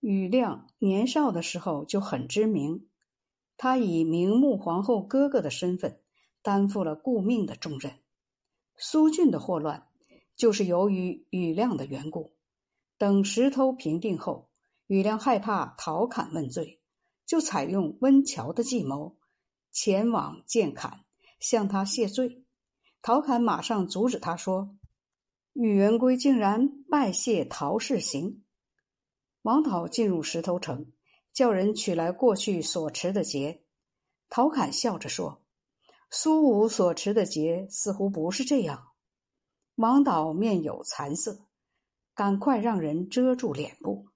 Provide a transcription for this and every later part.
庾亮年少的时候就很知名，他以明穆皇后哥哥的身份担负了顾命的重任。苏峻的祸乱就是由于庾亮的缘故。等石头平定后，庾亮害怕陶侃问罪，就采用温峤的计谋，前往见侃，向他谢罪。陶侃马上阻止他说：“宇元圭竟然拜谢陶氏行。”王导进入石头城，叫人取来过去所持的节。陶侃笑着说：“苏武所持的节似乎不是这样。”王导面有惭色，赶快让人遮住脸部。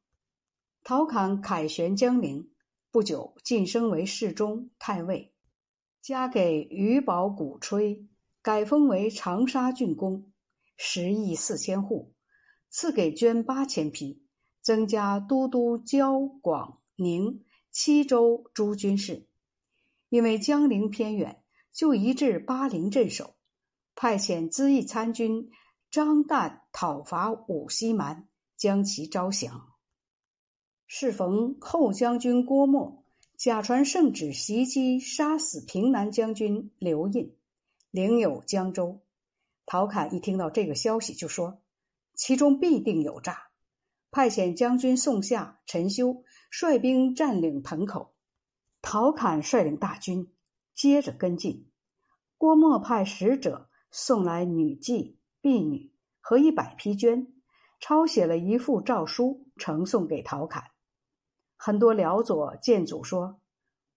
陶侃凯旋江陵，不久晋升为侍中、太尉，加给余宝鼓吹，改封为长沙郡公，十亿四千户，赐给绢八千匹。增加都督交、广、宁七州诸军事，因为江陵偏远，就移至巴陵镇守。派遣资义参军张旦讨伐武西蛮，将其招降。适逢后将军郭沫假传圣旨袭击，杀死平南将军刘胤，领有江州。陶侃一听到这个消息，就说：“其中必定有诈。”派遣将军宋夏、陈修率兵占领盆口，陶侃率领大军接着跟进。郭沫派使者送来女妓、婢女和一百批绢，抄写了一副诏书，呈送给陶侃。很多辽左谏阻说：“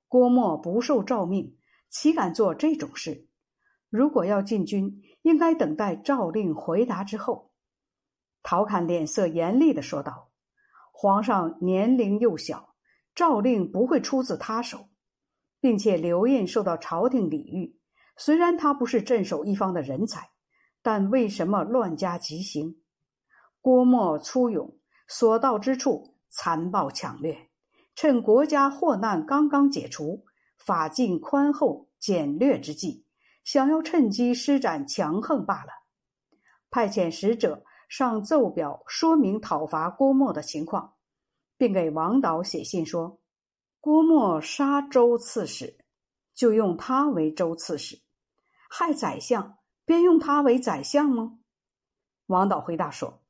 郭沫不受诏命，岂敢做这种事？如果要进军，应该等待诏令回答之后。”陶侃脸色严厉的说道：“皇上年龄幼小，诏令不会出自他手，并且刘胤受到朝廷礼遇。虽然他不是镇守一方的人才，但为什么乱加极刑？郭沫粗勇，所到之处残暴抢掠，趁国家祸难刚刚解除，法尽宽厚简略之际，想要趁机施展强横罢了。派遣使者。”上奏表说明讨伐郭沫的情况，并给王导写信说：“郭沫杀周刺史，就用他为周刺史；害宰相，便用他为宰相吗？”王导回答说：“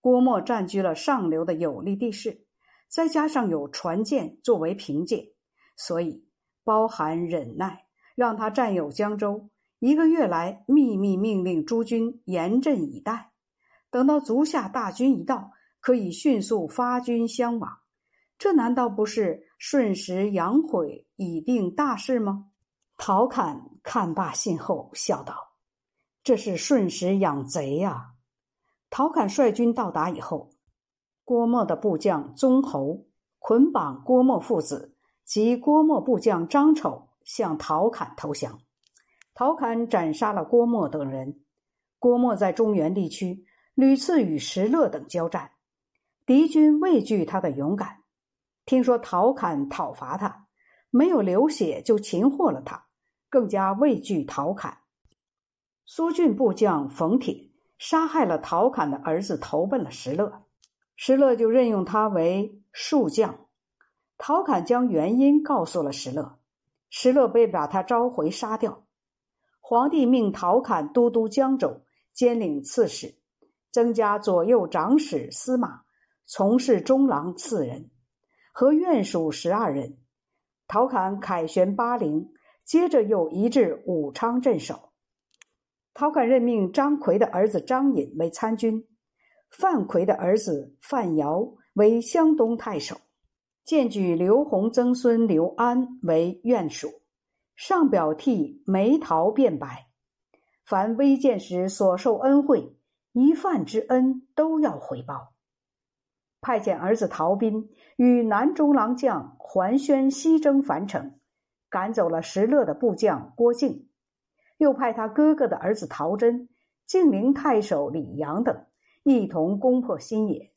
郭沫占据了上流的有利地势，再加上有船舰作为凭借，所以包含忍耐，让他占有江州。一个月来，秘密命令诸军严阵以待。”等到足下大军一到，可以迅速发军相往，这难道不是瞬时扬毁，以定大事吗？陶侃看罢信后，笑道：“这是瞬时养贼呀！”陶侃率军到达以后，郭沫的部将宗侯捆绑郭沫父子及郭沫部将张丑，向陶侃投降。陶侃斩杀了郭沫等人。郭沫在中原地区。屡次与石勒等交战，敌军畏惧他的勇敢。听说陶侃讨伐他，没有流血就擒获了他，更加畏惧陶侃。苏峻部将冯铁杀害了陶侃的儿子，投奔了石勒。石勒就任用他为庶将。陶侃将原因告诉了石勒，石勒被把他召回杀掉。皇帝命陶侃都督江州，兼领刺史。增加左右长史、司马、从事中郎四人和院属十二人。陶侃凯旋巴陵，接着又移至武昌镇守。陶侃任命张奎的儿子张隐为参军，范奎的儿子范瑶为湘东太守，荐举刘弘曾孙刘安为院属。上表替梅陶辩白，凡微见时所受恩惠。一饭之恩都要回报。派遣儿子陶彬与南中郎将桓宣西征樊城，赶走了石勒的部将郭靖；又派他哥哥的儿子陶真、晋陵太守李阳等一同攻破新野，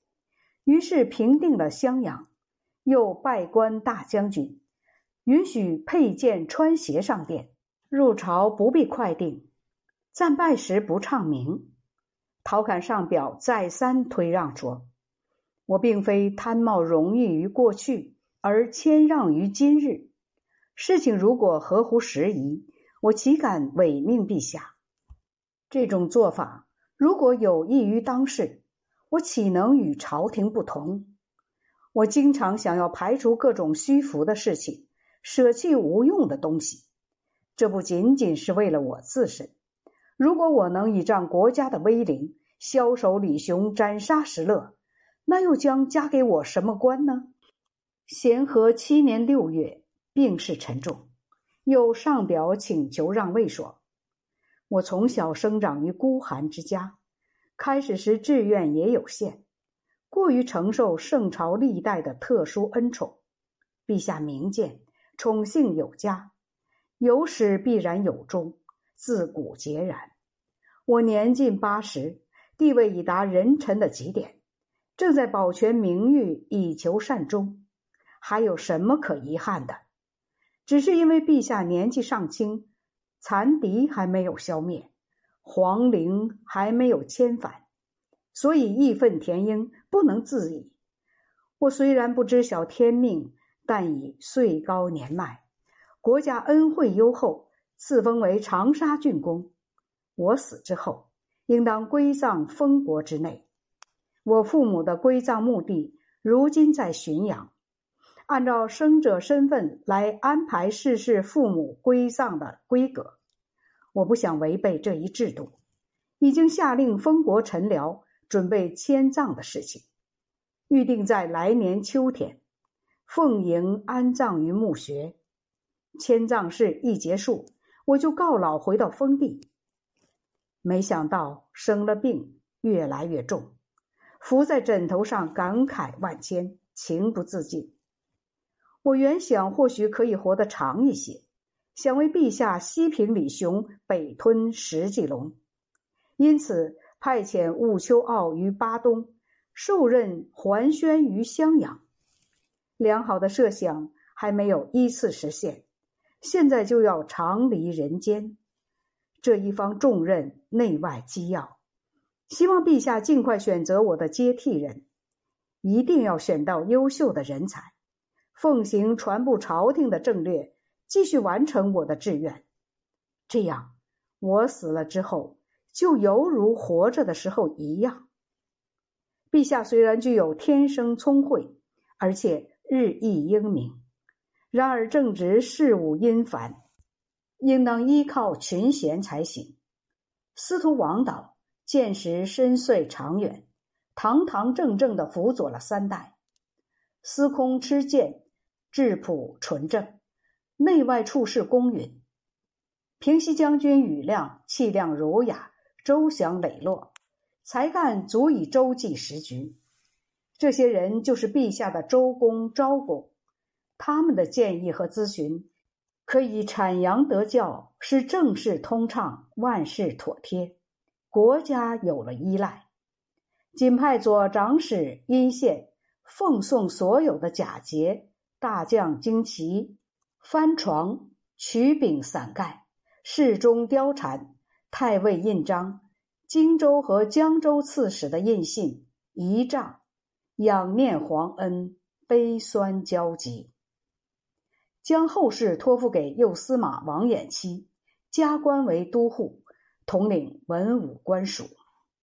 于是平定了襄阳。又拜官大将军，允许佩剑穿鞋上殿。入朝不必快定，战败时不唱名。陶侃上表再三推让说：“我并非贪冒荣誉于过去，而谦让于今日。事情如果合乎时宜，我岂敢违命陛下？这种做法如果有益于当世，我岂能与朝廷不同？我经常想要排除各种虚浮的事情，舍弃无用的东西。这不仅仅是为了我自身。如果我能倚仗国家的威灵，枭首李雄，斩杀石勒，那又将加给我什么官呢？咸和七年六月，病势沉重，又上表请求让位，说：“我从小生长于孤寒之家，开始时志愿也有限，过于承受圣朝历代的特殊恩宠。陛下明鉴，宠幸有加，有始必然有终。”自古皆然。我年近八十，地位已达人臣的极点，正在保全名誉以求善终，还有什么可遗憾的？只是因为陛下年纪尚轻，残敌还没有消灭，皇陵还没有迁返，所以义愤填膺，不能自已。我虽然不知晓天命，但已岁高年迈，国家恩惠优厚。赐封为长沙郡公，我死之后，应当归葬封国之内。我父母的归葬墓地如今在浔阳，按照生者身份来安排逝世父母归葬的规格。我不想违背这一制度，已经下令封国臣僚准备迁葬的事情，预定在来年秋天，奉迎安葬于墓穴。迁葬事一结束。我就告老回到封地，没想到生了病，越来越重，伏在枕头上感慨万千，情不自禁。我原想或许可以活得长一些，想为陛下西平李雄，北吞石继龙，因此派遣兀丘傲于巴东，受任桓宣于襄阳。良好的设想还没有依次实现。现在就要长离人间，这一方重任内外机要，希望陛下尽快选择我的接替人，一定要选到优秀的人才，奉行传布朝廷的政略，继续完成我的志愿。这样，我死了之后，就犹如活着的时候一样。陛下虽然具有天生聪慧，而且日益英明。然而，正值事务阴繁，应当依靠群贤才行。司徒王导见识深邃长远，堂堂正正的辅佐了三代；司空吃见质朴纯正，内外处事公允；平西将军庾亮气量儒雅，周详磊落，才干足以周济时局。这些人就是陛下的周公昭公。他们的建议和咨询，可以阐扬德教，使政事通畅，万事妥帖，国家有了依赖。仅派左长史殷宪奉送所有的甲节、大将旌旗、帆床、曲柄伞盖、侍中貂蝉、太尉印章、荆州和江州刺史的印信仪仗，仰念皇恩，悲酸交集。将后事托付给右司马王衍期，加官为都护，统领文武官署。